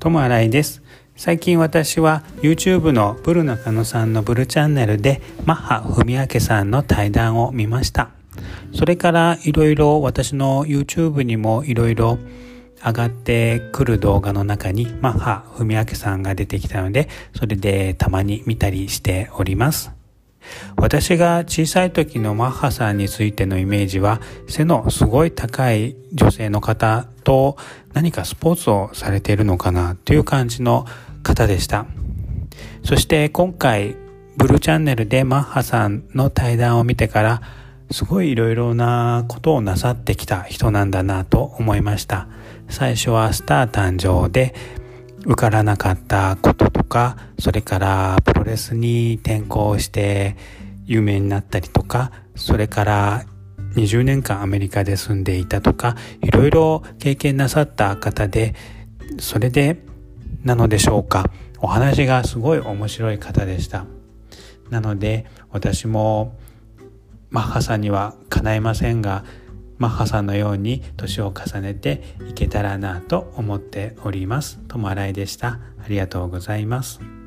友新井です。最近私は YouTube のブル中野さんのブルチャンネルでマッハ文明さんの対談を見ました。それからいろいろ私の YouTube にもいろいろ上がってくる動画の中にマッハ文明さんが出てきたのでそれでたまに見たりしております。私が小さい時のマッハさんについてのイメージは背のすごい高い女性の方と何かスポーツをされているのかなという感じの方でした。そして今回ブルーチャンネルでマッハさんの対談を見てからすごいいろいろなことをなさってきた人なんだなと思いました。最初はスター誕生で受からなかったことかそれからプロレスに転向して有名になったりとかそれから20年間アメリカで住んでいたとかいろいろ経験なさった方でそれでなのでしょうか。お話がすごい面白い方でした。なので私もマッハさんには叶いませんがマッハさんのように年を重ねていけたらなと思っております。ともあらいでした。ありがとうございます。